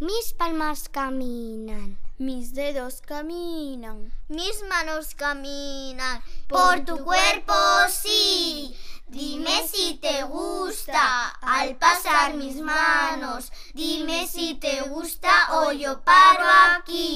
Mis palmas caminan. Mis dedos caminan. Mis manos caminan. Por tu cuerpo, sí. Dime si te gusta al pasar mis manos. Dime si te gusta o yo paro aquí.